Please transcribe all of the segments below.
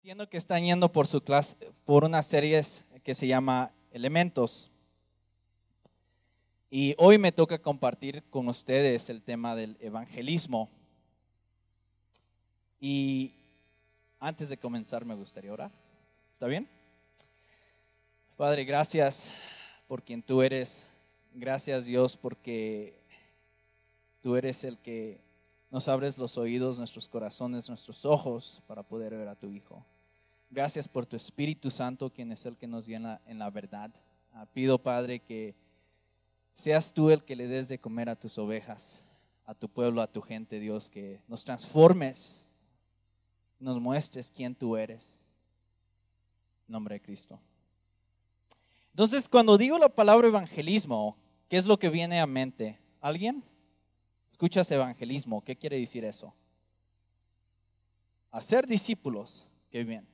Entiendo que están yendo por su clase, por una serie que se llama Elementos. Y hoy me toca compartir con ustedes el tema del evangelismo. Y antes de comenzar me gustaría orar. ¿Está bien? Padre, gracias por quien tú eres. Gracias Dios porque tú eres el que nos abres los oídos, nuestros corazones, nuestros ojos para poder ver a tu Hijo. Gracias por tu Espíritu Santo, quien es el que nos viene en la verdad. Ah, pido, Padre, que seas tú el que le des de comer a tus ovejas, a tu pueblo, a tu gente, Dios, que nos transformes, nos muestres quién tú eres. Nombre de Cristo. Entonces, cuando digo la palabra evangelismo, ¿qué es lo que viene a mente? ¿Alguien? Escuchas evangelismo, ¿qué quiere decir eso? Hacer discípulos, qué bien.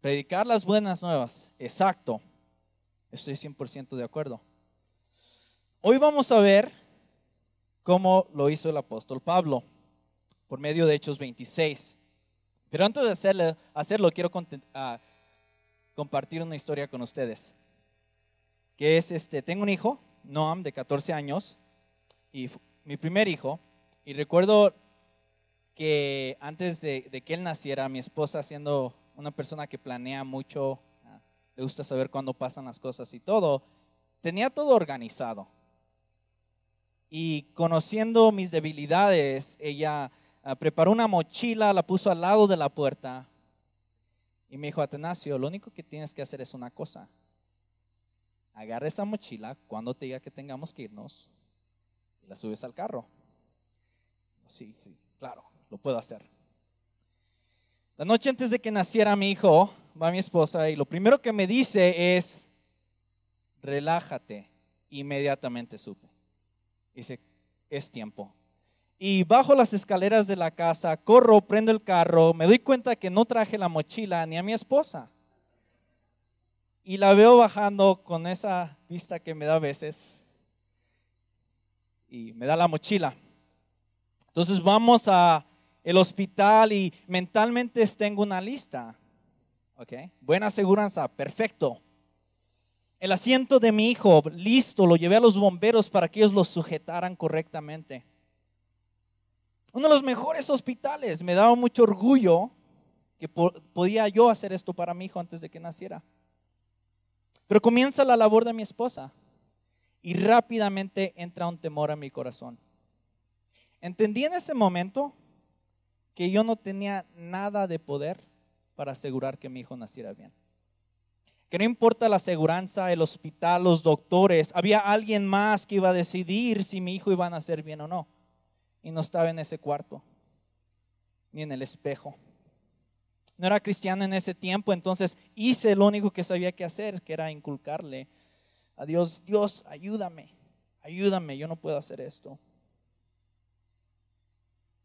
Predicar las buenas nuevas, exacto. Estoy 100% de acuerdo. Hoy vamos a ver cómo lo hizo el apóstol Pablo por medio de Hechos 26. Pero antes de hacerlo, quiero ah, compartir una historia con ustedes. Que es este, tengo un hijo Noam, de 14 años, y mi primer hijo. Y recuerdo que antes de, que él naciera, mi esposa, siendo una persona que planea mucho, ah, le gusta saber cuándo pasan las cosas y todo, tenía todo organizado. Y conociendo mis debilidades, ella ah, preparó una mochila, la puso al lado de la puerta y me dijo, Atenasio, lo único que tienes que hacer es una cosa agarra esa mochila cuando te diga que tengamos que irnos y la subes al carro. Sí, sí, claro, lo puedo hacer. La noche antes de que naciera mi hijo, va mi esposa y lo primero que me dice es, relájate. Inmediatamente supe. Dice, es tiempo. Y bajo las escaleras de la casa, corro, prendo el carro, me doy cuenta que no traje la mochila ni a mi esposa. Y la veo bajando con esa vista que me da a veces. Y me da la mochila. Entonces vamos a el hospital y mentalmente tengo una lista. ¿Ok? Buena aseguranza, perfecto. El asiento de mi hijo, listo, lo llevé a los bomberos para que ellos lo sujetaran correctamente. Uno de los mejores hospitales. Me daba mucho orgullo que podía yo hacer esto para mi hijo antes de que naciera. Pero comienza la labor de mi esposa y rápidamente entra un temor a mi corazón. Entendí en ese momento que yo no tenía nada de poder para asegurar que mi hijo naciera bien. Que no importa la aseguranza, el hospital, los doctores, había alguien más que iba a decidir si mi hijo iba a nacer bien o no. Y no estaba en ese cuarto, ni en el espejo no era cristiano en ese tiempo, entonces hice lo único que sabía que hacer, que era inculcarle a Dios, Dios, ayúdame, ayúdame, yo no puedo hacer esto.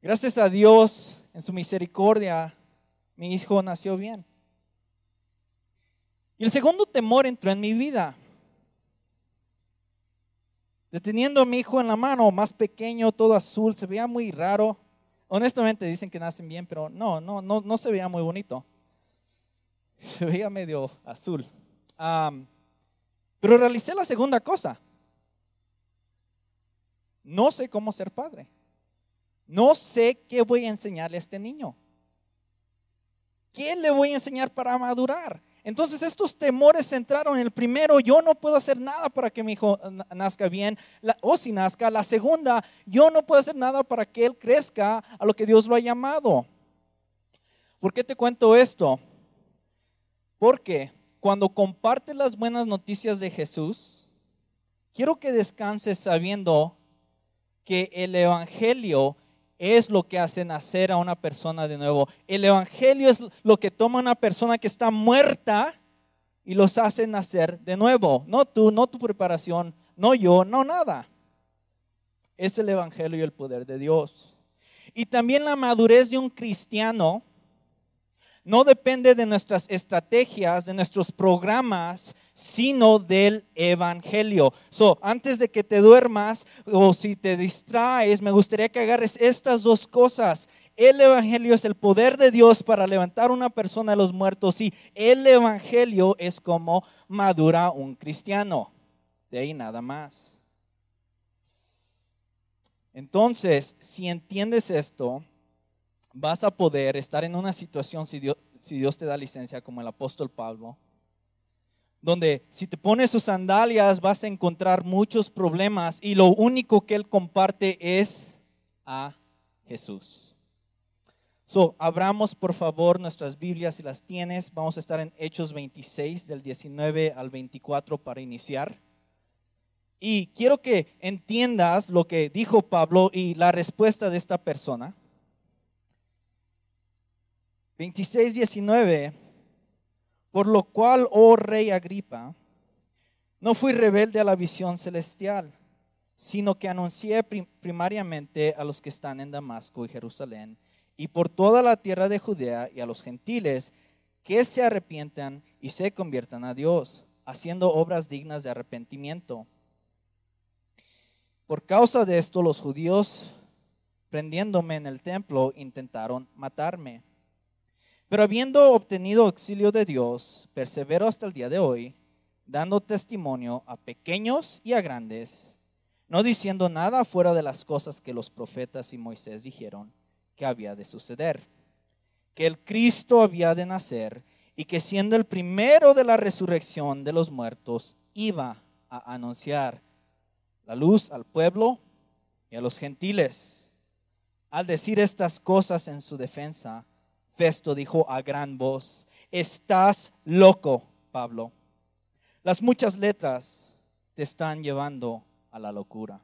Gracias a Dios, en su misericordia, mi hijo nació bien. Y el segundo temor entró en mi vida. Deteniendo a mi hijo en la mano, más pequeño, todo azul, se veía muy raro. Honestamente dicen que nacen bien, pero no, no, no, no se veía muy bonito. Se veía medio azul. pero realicé la segunda cosa. No sé cómo ser padre. No sé qué voy a enseñarle a este niño. ¿Qué le voy a enseñar para madurar? Entonces estos temores entraron. El primero, yo no puedo hacer nada para que mi hijo nazca bien, o si nazca. La segunda, yo no puedo hacer nada para que él crezca a lo que Dios lo ha llamado. ¿Por qué te cuento esto? Porque cuando compartes las buenas noticias de Jesús, quiero que descanses sabiendo que el Evangelio es lo que hace nacer a una persona de nuevo. El Evangelio es lo que toma a una persona que está muerta y los hace nacer de nuevo. No tú, no tu preparación, no yo, no nada. Es el Evangelio y el poder de Dios. Y también la madurez de un cristiano no depende de nuestras estrategias, de nuestros programas, sino del Evangelio. So, antes de que te duermas o si te distraes, me gustaría que agarres estas dos cosas. El Evangelio es el poder de Dios para levantar una persona de los muertos y el Evangelio es como madura un cristiano. De ahí nada más. Entonces, si entiendes esto, vas a poder estar en una situación, si Dios, te da licencia, como el apóstol Pablo, donde si te pones sus sandalias vas a encontrar muchos problemas y lo único que él comparte es a Jesús. So, abramos por favor nuestras Biblias si las tienes. Vamos a estar en Hechos 26 del 19 al 24 para iniciar. Y quiero que entiendas lo que dijo Pablo y la respuesta de esta persona. 26, 19. Por lo cual, oh rey Agripa, no fui rebelde a la visión celestial, sino que anuncié primariamente a los que están en Damasco y Jerusalén y por toda la tierra de Judea y a los gentiles que se arrepientan y se conviertan a Dios, haciendo obras dignas de arrepentimiento. Por causa de esto los judíos, prendiéndome en el templo, intentaron matarme. Pero habiendo obtenido auxilio de Dios, persevero hasta el día de hoy, dando testimonio a pequeños y a grandes, no diciendo nada fuera de las cosas que los profetas y Moisés dijeron que había de suceder, que el Cristo había de nacer y que siendo el primero de la resurrección de los muertos, iba a anunciar la luz al pueblo y a los gentiles. Al decir estas cosas en su defensa, Festo dijo a gran voz, estás loco, Pablo. Las muchas letras te están llevando a la locura.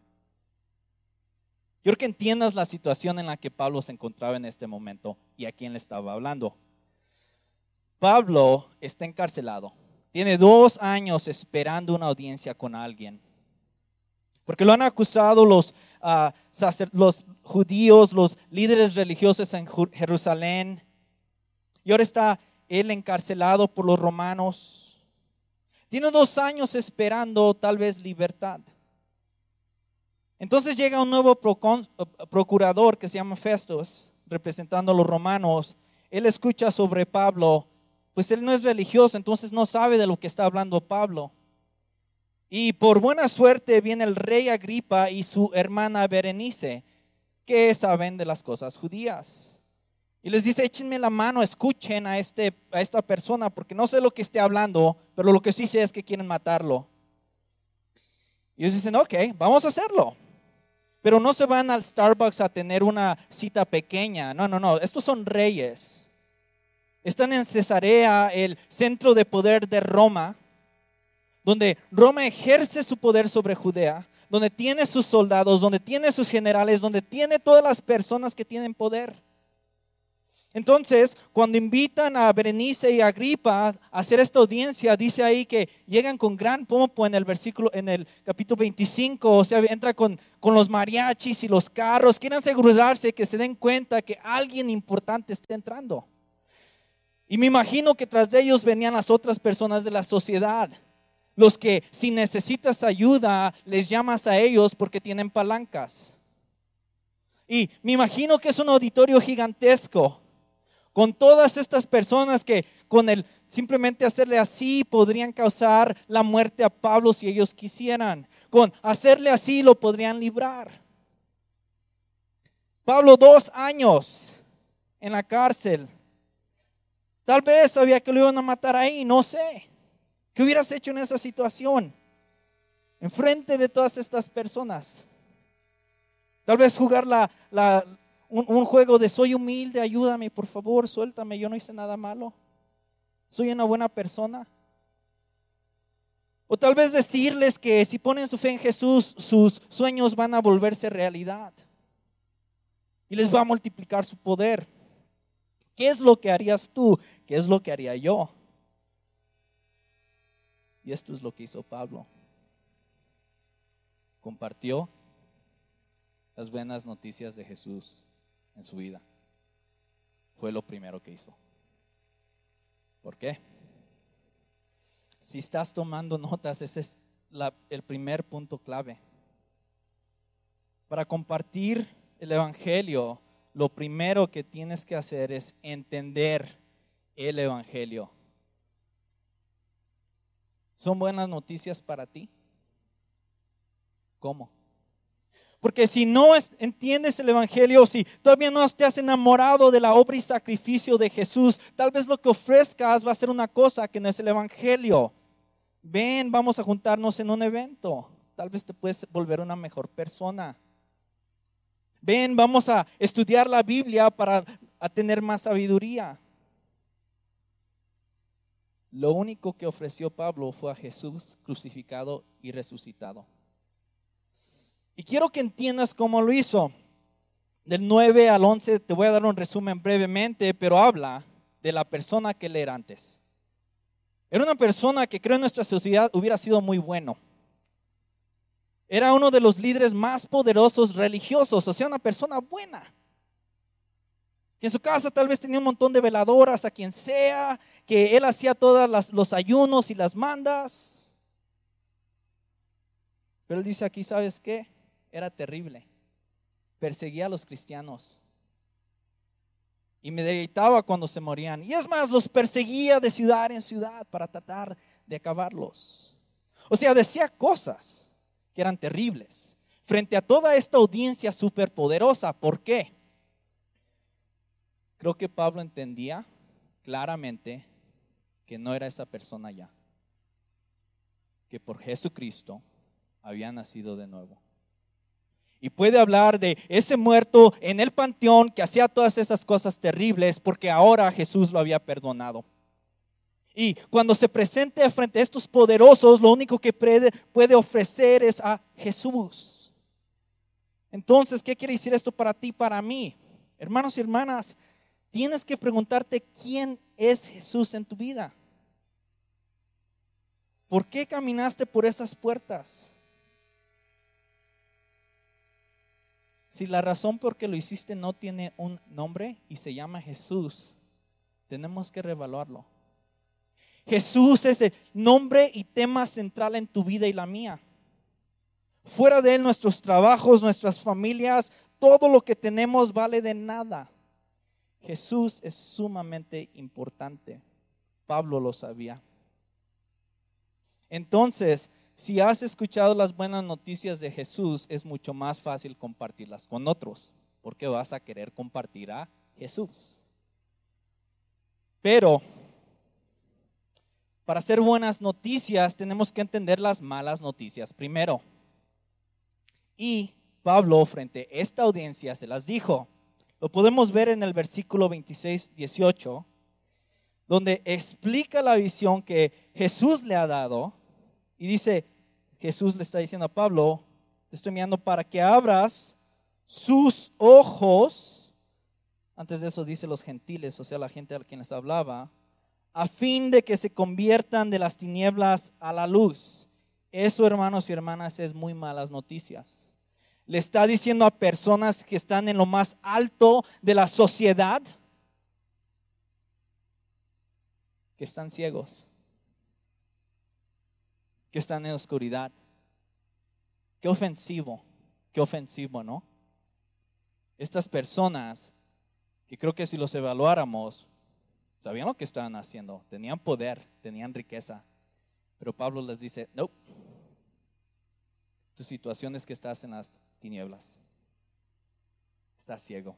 Yo creo que entiendas la situación en la que Pablo se encontraba en este momento y a quién le estaba hablando. Pablo está encarcelado. Tiene dos años esperando una audiencia con alguien. Porque lo han acusado los, ah, los judíos, los líderes religiosos en Jerusalén, y ahora está él encarcelado por los romanos. Tiene dos años esperando tal vez libertad. Entonces llega un nuevo procurador que se llama Festus, representando a los romanos. Él escucha sobre Pablo, pues él no es religioso, entonces no sabe de lo que está hablando Pablo. Y por buena suerte viene el rey Agripa y su hermana Berenice, que saben de las cosas judías. Y les dice, échenme la mano, escuchen a, este, a esta persona, porque no sé lo que esté hablando, pero lo que sí sé es que quieren matarlo. Y ellos dicen, ok, vamos a hacerlo. Pero no se van al Starbucks a tener una cita pequeña. No, no, no, estos son reyes. Están en Cesarea, el centro de poder de Roma, donde Roma ejerce su poder sobre Judea, donde tiene sus soldados, donde tiene sus generales, donde tiene todas las personas que tienen poder. Entonces, cuando invitan a Berenice y a Agripa a hacer esta audiencia, dice ahí que llegan con gran pompo en el versículo, en el capítulo 25, o sea, entra con, con los mariachis y los carros, quieren asegurarse que se den cuenta que alguien importante está entrando. Y me imagino que tras de ellos venían las otras personas de la sociedad, los que si necesitas ayuda, les llamas a ellos porque tienen palancas. Y me imagino que es un auditorio gigantesco con todas estas personas que con el simplemente hacerle así podrían causar la muerte a Pablo si ellos quisieran. Con hacerle así lo podrían librar. Pablo dos años en la cárcel. Tal vez sabía que lo iban a matar ahí, no sé. ¿Qué hubieras hecho en esa situación? Enfrente de todas estas personas. Tal vez jugar la, la, un, juego de soy humilde, ayúdame, por favor, suéltame, yo no hice nada malo. Soy una buena persona. O tal vez decirles que si ponen su fe en Jesús, sus sueños van a volverse realidad. Y les va a multiplicar su poder. ¿Qué es lo que harías tú? ¿Qué es lo que haría yo? Y esto es lo que hizo Pablo. Compartió las buenas noticias de Jesús en su vida. Fue lo primero que hizo. ¿Por qué? Si estás tomando notas, ese es el primer punto clave. Para compartir el Evangelio, lo primero que tienes que hacer es entender el Evangelio. ¿Son buenas noticias para ti? ¿Cómo? Porque si no entiendes el Evangelio, si todavía no te has enamorado de la obra y sacrificio de Jesús, tal vez lo que ofrezcas va a ser una cosa que no es el Evangelio. Ven, vamos a juntarnos en un evento. Tal vez te puedes volver una mejor persona. Ven, vamos a estudiar la Biblia para tener más sabiduría. Lo único que ofreció Pablo fue a Jesús crucificado y resucitado. Y quiero que entiendas cómo lo hizo. Del 9 al 11 te voy a dar un resumen brevemente, pero habla de la persona que él era antes. Era una persona que creo en nuestra sociedad hubiera sido muy bueno. Era uno de los líderes más poderosos religiosos, o sea, una persona buena. Que en su casa tal vez tenía un montón de veladoras a quien sea, que él hacía todos los ayunos y las mandas. Pero él dice aquí, ¿sabes qué? Era terrible. Perseguía a los cristianos. Y me deleitaba cuando se morían. Y es más, los perseguía de ciudad en ciudad para tratar de acabarlos. O sea, decía cosas que eran terribles frente a toda esta audiencia superpoderosa. ¿Por qué? Creo que Pablo entendía claramente que no era esa persona ya. Que por Jesucristo había nacido de nuevo. Y puede hablar de ese muerto en el panteón que hacía todas esas cosas terribles porque ahora Jesús lo había perdonado. Y cuando se presente frente a estos poderosos, lo único que puede ofrecer es a Jesús. Entonces, ¿qué quiere decir esto para ti, para mí? Hermanos y hermanas, tienes que preguntarte quién es Jesús en tu vida. ¿Por qué caminaste por esas puertas? Si la razón por que lo hiciste no tiene un nombre y se llama Jesús, tenemos que revaluarlo. Jesús es el nombre y tema central en tu vida y la mía. Fuera de Él, nuestros trabajos, nuestras familias, todo lo que tenemos vale de nada. Jesús es sumamente importante. Pablo lo sabía. Entonces, si has escuchado las buenas noticias de Jesús, es mucho más fácil compartirlas con otros, porque vas a querer compartir a Jesús. Pero para hacer buenas noticias tenemos que entender las malas noticias primero. Y Pablo frente a esta audiencia se las dijo. Lo podemos ver en el versículo 26, 18, donde explica la visión que Jesús le ha dado y dice, Jesús le está diciendo a Pablo, te estoy mirando para que abras sus ojos. Antes de eso dice los gentiles, o sea, la gente a quienes hablaba, a fin de que se conviertan de las tinieblas a la luz. Eso, hermanos y hermanas, es muy malas noticias. Le está diciendo a personas que están en lo más alto de la sociedad que están ciegos que están en oscuridad. Qué ofensivo, qué ofensivo, ¿no? Estas personas, que creo que si los evaluáramos, sabían lo que estaban haciendo, tenían poder, tenían riqueza. Pero Pablo les dice, no, tu situación es que estás en las tinieblas, estás ciego.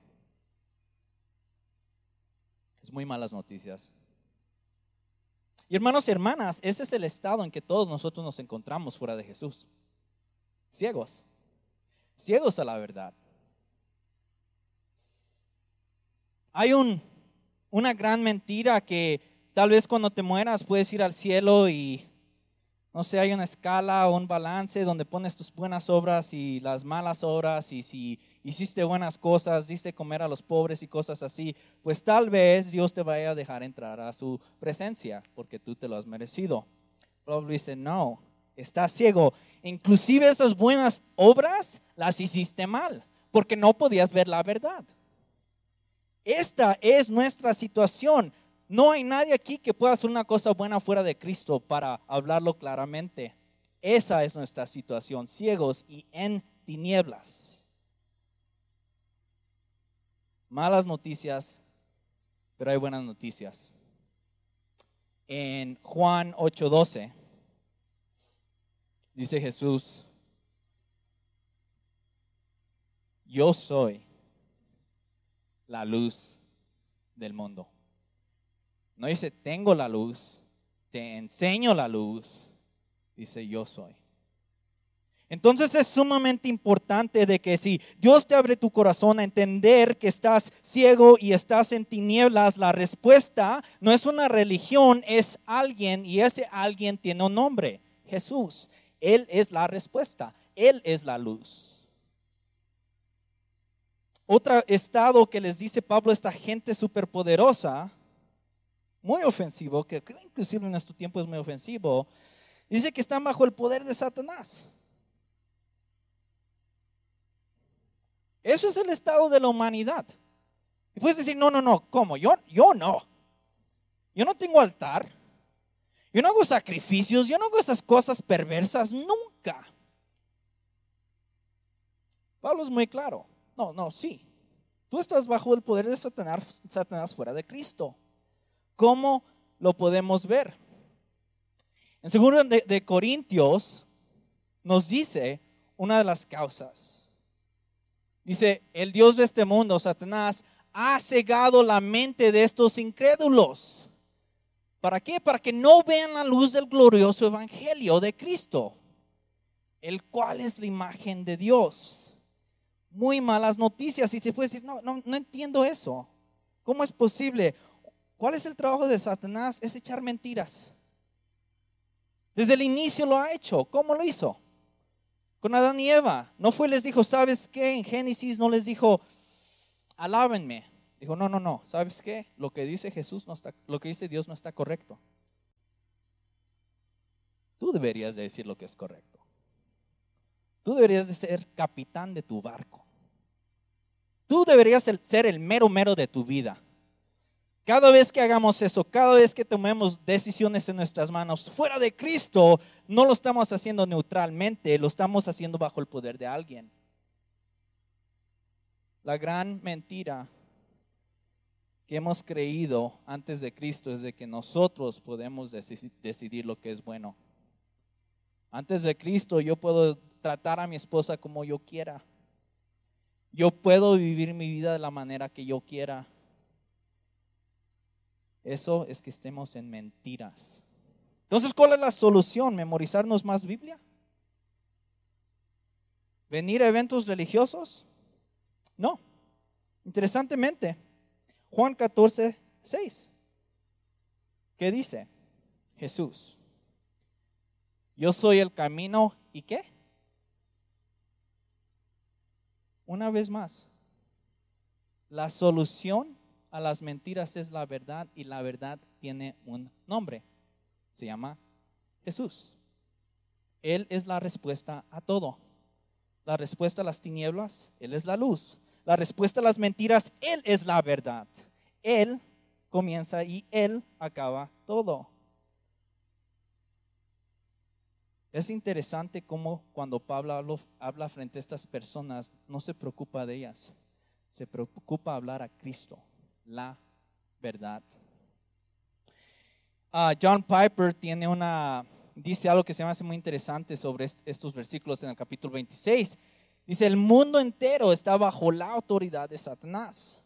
Es muy malas noticias. Y hermanos y hermanas, ese es el estado en que todos nosotros nos encontramos fuera de Jesús. Ciegos. Ciegos a la verdad. Hay un, una gran mentira que tal vez cuando te mueras puedes ir al cielo y no sé, hay una escala o un balance donde pones tus buenas obras y las malas obras y si hiciste buenas cosas, diste comer a los pobres y cosas así, pues tal vez Dios te vaya a dejar entrar a su presencia porque tú te lo has merecido. Pablo dice, no, estás ciego. Inclusive esas buenas obras las hiciste mal porque no podías ver la verdad. Esta es nuestra situación. no hay nadie aquí que pueda hacer una cosa buena fuera de Cristo para hablarlo claramente. Esa es nuestra situación, ciegos y en tinieblas. Malas noticias, pero hay buenas noticias. En Juan 8:12 dice Jesús, yo soy la luz del mundo. No dice, tengo la luz, te enseño la luz. Dice, yo soy. Entonces es sumamente importante de que si Dios te abre tu corazón a entender que estás ciego y estás en tinieblas, la respuesta no es una religión, es alguien y ese alguien tiene un nombre, Jesús. Él es la respuesta, Él es la luz. Otro estado que les dice Pablo, esta gente superpoderosa, muy ofensivo, que inclusive en este tiempo es muy ofensivo, dice que están bajo el poder de Satanás. Eso es el estado de la humanidad. Y puedes decir, no, no, no, ¿cómo? Yo, yo no. Yo no tengo altar. Yo no hago sacrificios. Yo no hago esas cosas perversas nunca. Pablo es muy claro. No, no, sí. Tú estás bajo el poder de Satanás, Satanás fuera de Cristo. ¿Cómo lo podemos ver? En segundo de, Corintios nos dice una de las causas. Dice, el Dios de este mundo, Satanás, ha cegado la mente de estos incrédulos. ¿Para qué? Para que no vean la luz del glorioso evangelio de Cristo, el cual es la imagen de Dios. Muy malas noticias y se puede decir, no, no, no entiendo eso. ¿Cómo es posible? ¿Cuál es el trabajo de Satanás? Es echar mentiras. Desde el inicio lo ha hecho. ¿Cómo lo hizo? Con Adán y Eva. No fue, les dijo, ¿sabes qué? En Génesis no les dijo, alábenme. Dijo, no, no, no. ¿Sabes qué? Lo que dice Jesús no está, lo que dice Dios no está correcto. Tú deberías de decir lo que es correcto. Tú deberías de ser capitán de tu barco. Tú deberías ser el mero mero de tu vida. Cada vez que hagamos eso, cada vez que tomemos decisiones en nuestras manos fuera de Cristo, no lo estamos haciendo neutralmente, lo estamos haciendo bajo el poder de alguien. La gran mentira que hemos creído antes de Cristo es de que nosotros podemos decidir lo que es bueno. Antes de Cristo yo puedo tratar a mi esposa como yo quiera. Yo puedo vivir mi vida de la manera que yo quiera. Eso es que estemos en mentiras. Entonces, ¿cuál es la solución? ¿Memorizarnos más Biblia? ¿Venir a eventos religiosos? No. Interesantemente, Juan 14, 6. ¿Qué dice? Jesús. Yo soy el camino y qué? Una vez más, la solución a las mentiras es la verdad y la verdad tiene un nombre. Se llama Jesús. Él es la respuesta a todo. La respuesta a las tinieblas, Él es la luz. La respuesta a las mentiras, Él es la verdad. Él comienza y Él acaba todo. Es interesante cómo cuando Pablo habla frente a estas personas, no se preocupa de ellas, se preocupa hablar a Cristo la verdad. Ah, John Piper tiene una, dice algo que se me hace muy interesante sobre estos versículos en el capítulo 26. Dice, el mundo entero está bajo la autoridad de Satanás.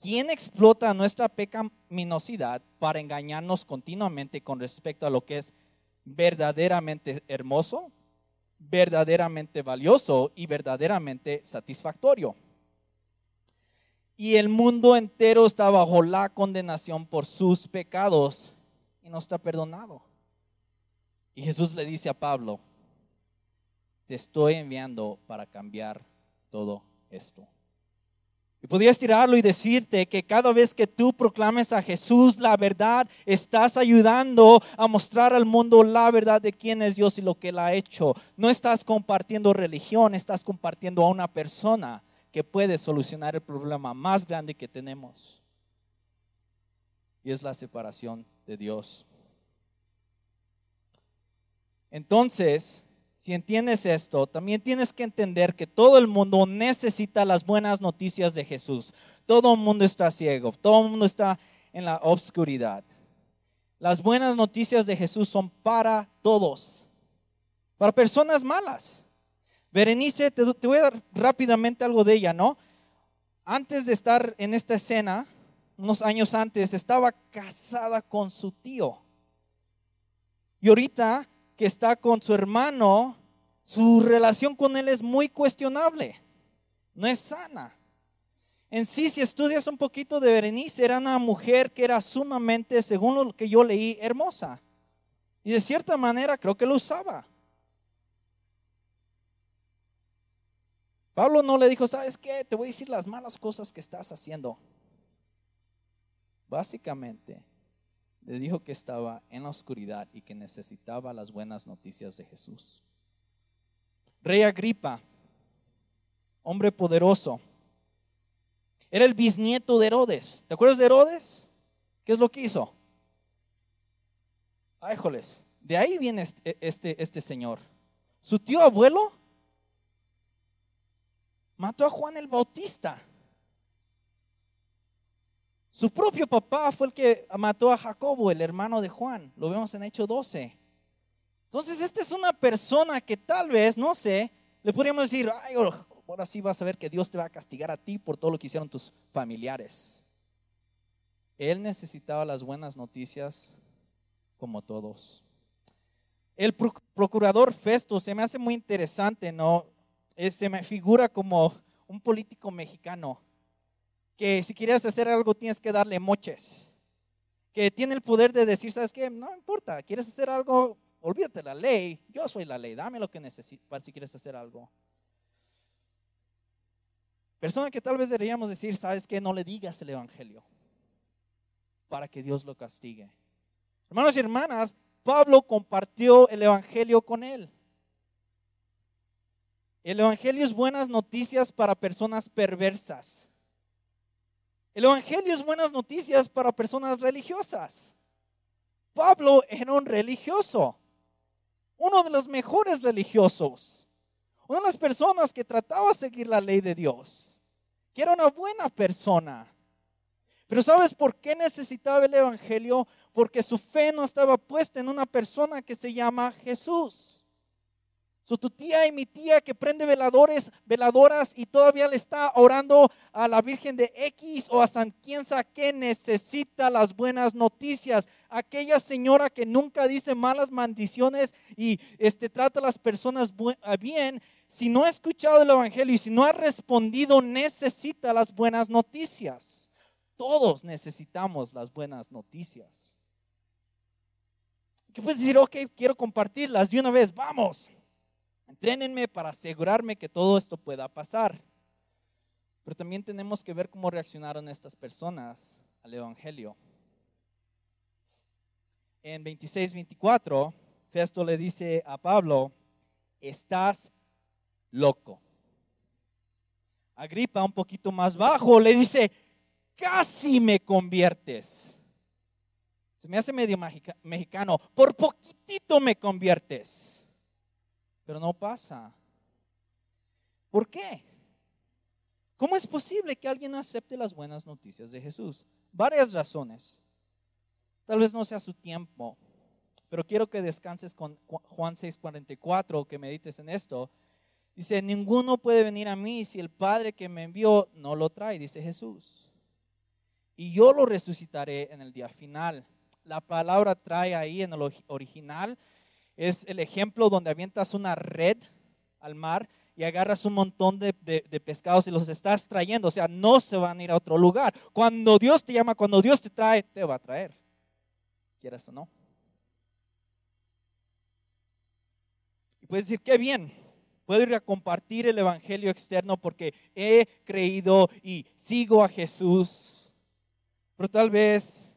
¿Quién explota nuestra pecaminosidad para engañarnos continuamente con respecto a lo que es verdaderamente hermoso, verdaderamente valioso y verdaderamente satisfactorio? Y el mundo entero está bajo la condenación por sus pecados y no está perdonado. Y Jesús le dice a Pablo, te estoy enviando para cambiar todo esto. Y podrías tirarlo y decirte que cada vez que tú proclames a Jesús la verdad, estás ayudando a mostrar al mundo la verdad de quién es Dios y lo que Él ha hecho. No estás compartiendo religión, estás compartiendo a una persona que puede solucionar el problema más grande que tenemos. y es la separación de Dios. Entonces, si entiendes esto, también tienes que entender que todo el mundo necesita las buenas noticias de Jesús. Todo el mundo está ciego, todo el mundo está en la obscuridad. Las buenas noticias de Jesús son para todos, para personas malas. Berenice, te, voy a dar rápidamente algo de ella, ¿no? Antes de estar en esta escena, unos años antes, estaba casada con su tío. Y ahorita que está con su hermano, su relación con él es muy cuestionable, no es sana. En sí, si estudias un poquito de Berenice, era una mujer que era sumamente, según lo que yo leí, hermosa. Y de cierta manera creo que lo usaba. Pablo no le dijo, ¿sabes qué? Te voy a decir las malas cosas que estás haciendo. Básicamente, le dijo que estaba en la oscuridad y que necesitaba las buenas noticias de Jesús. Rey Agripa, hombre poderoso, era el bisnieto de Herodes. ¿Te acuerdas de Herodes? ¿Qué es lo que hizo? Ay, joles, de ahí viene este, este, este señor. Su tío abuelo mató a Juan el Bautista. Su propio papá fue el que mató a Jacobo, el hermano de Juan. Lo vemos en Hecho 12. Entonces, esta es una persona que tal vez, no sé, le podríamos decir, ay, ahora sí vas a ver que Dios te va a castigar a ti por todo lo que hicieron tus familiares. Él necesitaba las buenas noticias como todos. El procurador Festo se me hace muy interesante, ¿no? Se me figura como un político mexicano que si quieres hacer algo tienes que darle moches, que tiene el poder de decir, ¿sabes qué? No importa, quieres hacer algo, olvídate la ley, yo soy la ley, dame lo que necesitas si quieres hacer algo. Persona que tal vez deberíamos decir, ¿sabes qué? No le digas el Evangelio para que Dios lo castigue. Hermanos y hermanas, Pablo compartió el Evangelio con él. El Evangelio es buenas noticias para personas perversas. El Evangelio es buenas noticias para personas religiosas. Pablo era un religioso, uno de los mejores religiosos, una de las personas que trataba de seguir la ley de Dios, que era una buena persona. Pero ¿sabes por qué necesitaba el Evangelio? Porque su fe no estaba puesta en una persona que se llama Jesús. So, tu tía y mi tía que prende veladores, veladoras y todavía le está orando a la Virgen de X o a San Quienza que necesita las buenas noticias. Aquella señora que nunca dice malas maldiciones y este, trata a las personas bien, si no ha escuchado el Evangelio y si no ha respondido, necesita las buenas noticias. Todos necesitamos las buenas noticias. ¿Qué puedes decir? Ok, quiero compartirlas de una vez, vamos. Entrénenme para asegurarme que todo esto pueda pasar. Pero también tenemos que ver cómo reaccionaron estas personas al Evangelio. En 26-24, Festo le dice a Pablo, estás loco. Agripa, un poquito más bajo, le dice, casi me conviertes. Se me hace medio mexicano, por poquitito me conviertes pero no pasa. ¿Por qué? ¿Cómo es posible que alguien acepte las buenas noticias de Jesús? Varias razones. Tal vez no sea su tiempo, pero quiero que descanses con Juan 6:44, que medites en esto. Dice, ninguno puede venir a mí si el Padre que me envió no lo trae, dice Jesús. Y yo lo resucitaré en el día final. La palabra trae ahí en el original es el ejemplo donde avientas una red al mar y agarras un montón de, pescados y los estás trayendo. O sea, no se van a ir a otro lugar. Cuando Dios te llama, cuando Dios te trae, te va a traer. Quieras o no. Y puedes decir, qué bien, puedo ir a compartir el Evangelio externo porque he creído y sigo a Jesús. Pero tal vez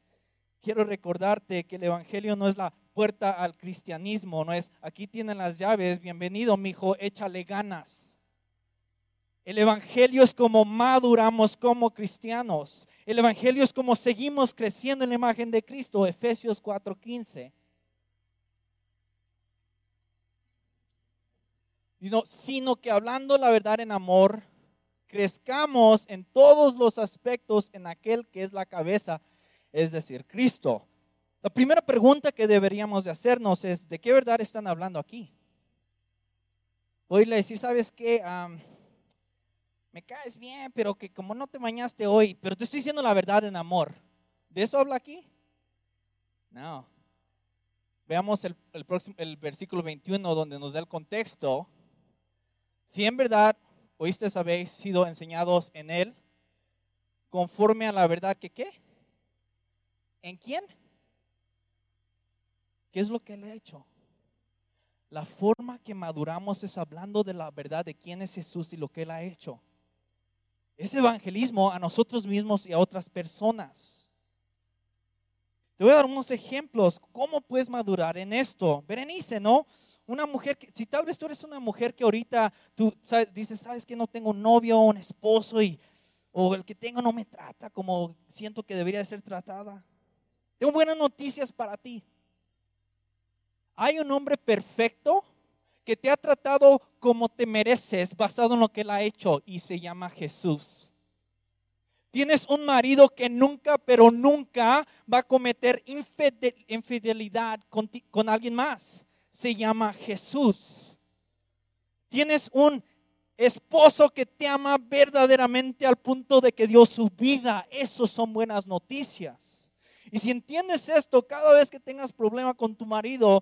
quiero recordarte que el Evangelio no es la puerta al cristianismo, no es aquí tienen las llaves, bienvenido, mi hijo, échale ganas. El Evangelio es como maduramos como cristianos. El Evangelio es como seguimos creciendo en la imagen de Cristo, Efesios 4:15. Sino que hablando la verdad en amor, crezcamos en todos los aspectos en aquel que es la cabeza, es decir, Cristo. La primera pregunta que deberíamos de hacernos es, ¿de qué verdad están hablando aquí? Voy a decir, ¿sabes qué? me caes bien, pero que como no te bañaste hoy, pero te estoy diciendo la verdad en amor. ¿De eso habla aquí? No. Veamos el, el versículo 21 donde nos da el contexto. Si en verdad oíste habéis sido enseñados en él, conforme a la verdad que qué? ¿En quién? ¿Qué es lo que él ha hecho? La forma que maduramos es hablando de la verdad de quién es Jesús y lo que él ha hecho es evangelismo a nosotros mismos y a otras personas. Te voy a dar unos ejemplos. ¿Cómo puedes madurar en esto? Berenice, ¿no? Una mujer, que, si tal vez tú eres una mujer que ahorita tú dices, sabes que no tengo un novio o un esposo y, o el que tengo no me trata como siento que debería ser tratada. Tengo buenas noticias para ti. Hay un hombre perfecto que te ha tratado como te mereces basado en lo que él ha hecho y se llama Jesús. Tienes un marido que nunca, pero nunca va a cometer infidelidad con, alguien más. Se llama Jesús. Tienes un esposo que te ama verdaderamente al punto de que dio su vida. Eso son buenas noticias. Y si entiendes esto, cada vez que tengas problema con tu marido,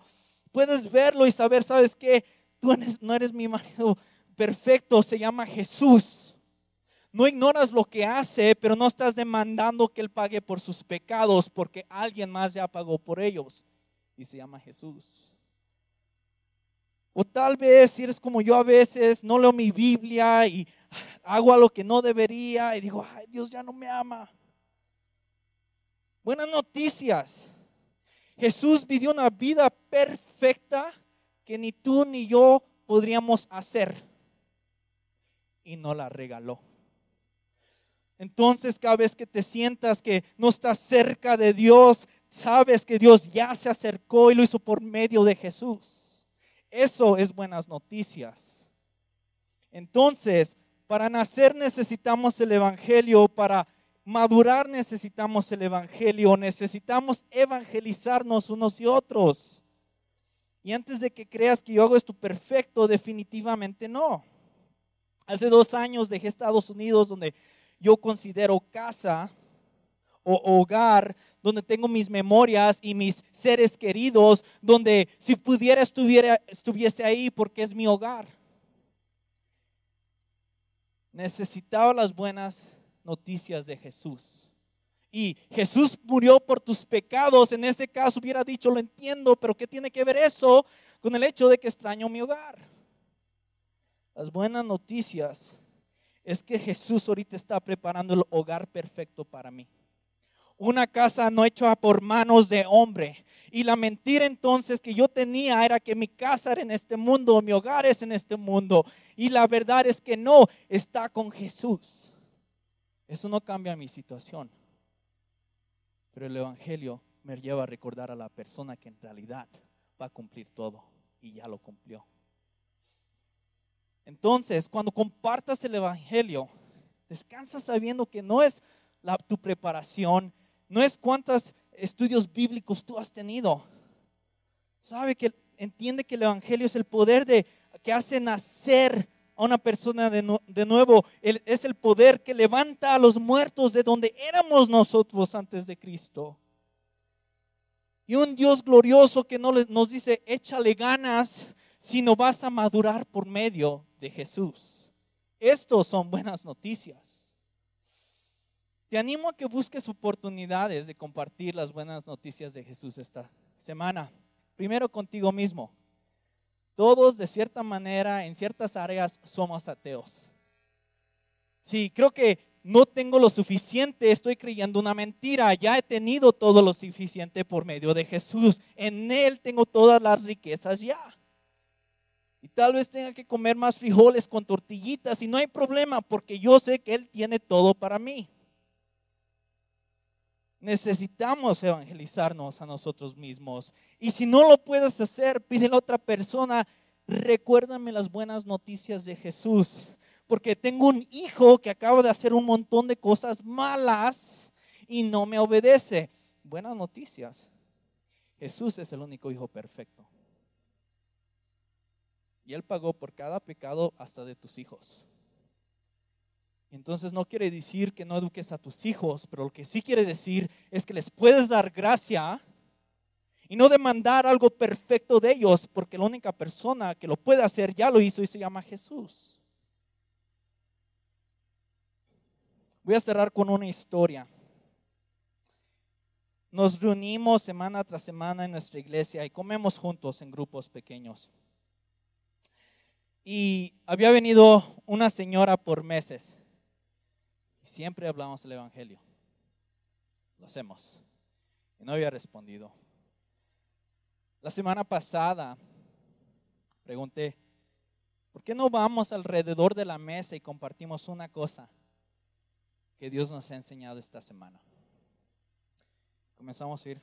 puedes verlo y saber, ¿sabes qué? Tú no eres mi marido perfecto, se llama Jesús. No ignoras lo que hace, pero no estás demandando que Él pague por sus pecados, porque alguien más ya pagó por ellos. Y se llama Jesús. O tal vez si eres como yo a veces, no leo mi Biblia y hago a lo que no debería y digo, ay, Dios ya no me ama. Buenas noticias. Jesús vivió una vida perfecta que ni tú ni yo podríamos hacer. Y no la regaló. Entonces cada vez que te sientas que no estás cerca de Dios, sabes que Dios ya se acercó y lo hizo por medio de Jesús. Eso es buenas noticias. Entonces, para nacer necesitamos el Evangelio, para madurar necesitamos el Evangelio, necesitamos evangelizarnos unos y otros. Y antes de que creas que yo hago esto perfecto, definitivamente no. Hace dos años dejé Estados Unidos donde yo considero casa o hogar, donde tengo mis memorias y mis seres queridos, donde si pudiera estuviera, estuviese ahí porque es mi hogar. Necesitaba las buenas noticias de Jesús. Y Jesús murió por tus pecados. En ese caso hubiera dicho, lo entiendo, pero ¿qué tiene que ver eso con el hecho de que extraño mi hogar? Las buenas noticias es que Jesús ahorita está preparando el hogar perfecto para mí. Una casa no hecha por manos de hombre. Y la mentira entonces que yo tenía era que mi casa era en este mundo, mi hogar es en este mundo. Y la verdad es que no, está con Jesús. Eso no cambia mi situación. Pero el Evangelio me lleva a recordar a la persona que en realidad va a cumplir todo y ya lo cumplió. Entonces, cuando compartas el Evangelio, descansa sabiendo que no es la, tu preparación, no es cuántos estudios bíblicos tú has tenido. Sabe que entiende que el Evangelio es el poder de que hace nacer a una persona de, nuevo. es el poder que levanta a los muertos de donde éramos nosotros antes de Cristo. Y un Dios glorioso que no nos dice, échale ganas, sino vas a madurar por medio de Jesús. Estos son buenas noticias. Te animo a que busques oportunidades de compartir las buenas noticias de Jesús esta semana. Primero contigo mismo. Todos de cierta manera, en ciertas áreas, somos ateos. Sí, creo que no tengo lo suficiente, estoy creyendo una mentira. Ya he tenido todo lo suficiente por medio de Jesús. En Él tengo todas las riquezas ya. Y tal vez tenga que comer más frijoles con tortillitas y no hay problema porque yo sé que Él tiene todo para mí. Necesitamos evangelizarnos a nosotros mismos. Y si no lo puedes hacer, pídele a otra persona, recuérdame las buenas noticias de Jesús. Porque tengo un hijo que acaba de hacer un montón de cosas malas y no me obedece. Buenas noticias. Jesús es el único hijo perfecto. Y Él pagó por cada pecado hasta de tus hijos. Entonces no quiere decir que no eduques a tus hijos, pero lo que sí quiere decir es que les puedes dar gracia y no demandar algo perfecto de ellos, porque la única persona que lo puede hacer ya lo hizo y se llama Jesús. Voy a cerrar con una historia. Nos reunimos semana tras semana en nuestra iglesia y comemos juntos en grupos pequeños. Y había venido una señora por meses Siempre hablamos del Evangelio. Lo hacemos. Y no había respondido. La semana pasada pregunté, ¿por qué no vamos alrededor de la mesa y compartimos una cosa que Dios nos ha enseñado esta semana? Comenzamos a ir.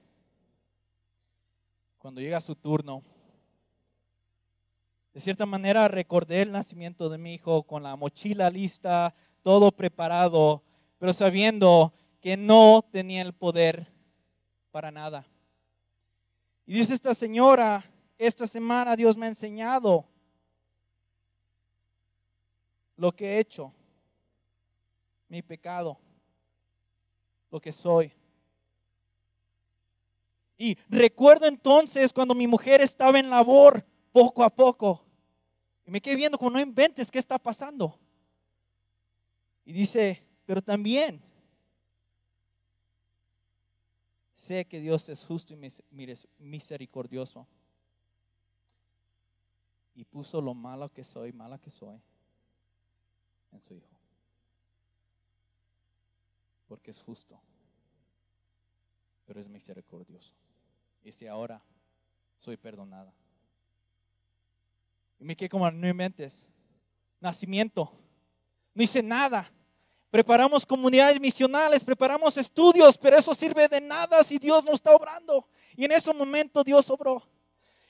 Cuando llega su turno, de cierta manera recordé el nacimiento de mi hijo con la mochila lista, todo preparado, pero sabiendo que no tenía el poder para nada. Y dice esta señora, esta semana Dios me ha enseñado lo que he hecho, mi pecado, lo que soy. Y recuerdo entonces cuando mi mujer estaba en labor, poco a poco, y me quedé viendo como no inventes qué está pasando. Y dice, pero también sé que Dios es justo y misericordioso. Y puso lo malo que soy, mala que soy, en su Hijo. Porque es justo, pero es misericordioso. Y si ahora soy perdonada. Y me quedé como, no inventes. Nacimiento. No hice nada. Preparamos comunidades misionales, preparamos estudios, pero eso sirve de nada si Dios no está obrando. Y en ese momento Dios obró.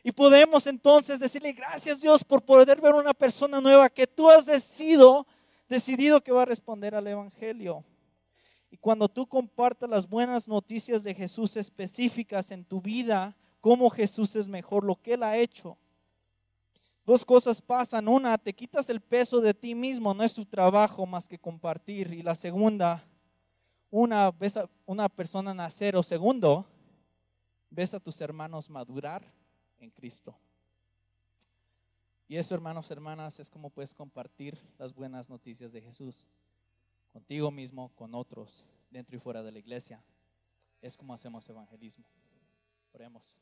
Y podemos entonces decirle gracias Dios por poder ver una persona nueva que tú has decidido, decidido que va a responder al Evangelio. Y cuando tú compartas las buenas noticias de Jesús específicas en tu vida, cómo Jesús es mejor, lo que Él ha hecho, Dos cosas pasan. Una, te quitas el peso de ti mismo, no es tu trabajo más que compartir. Y la segunda, una, ves una persona nacer. O segundo, ves a tus hermanos madurar en Cristo. Y eso, hermanos, hermanas, es como puedes compartir las buenas noticias de Jesús contigo mismo, con otros, dentro y fuera de la iglesia. Es como hacemos evangelismo. Oremos.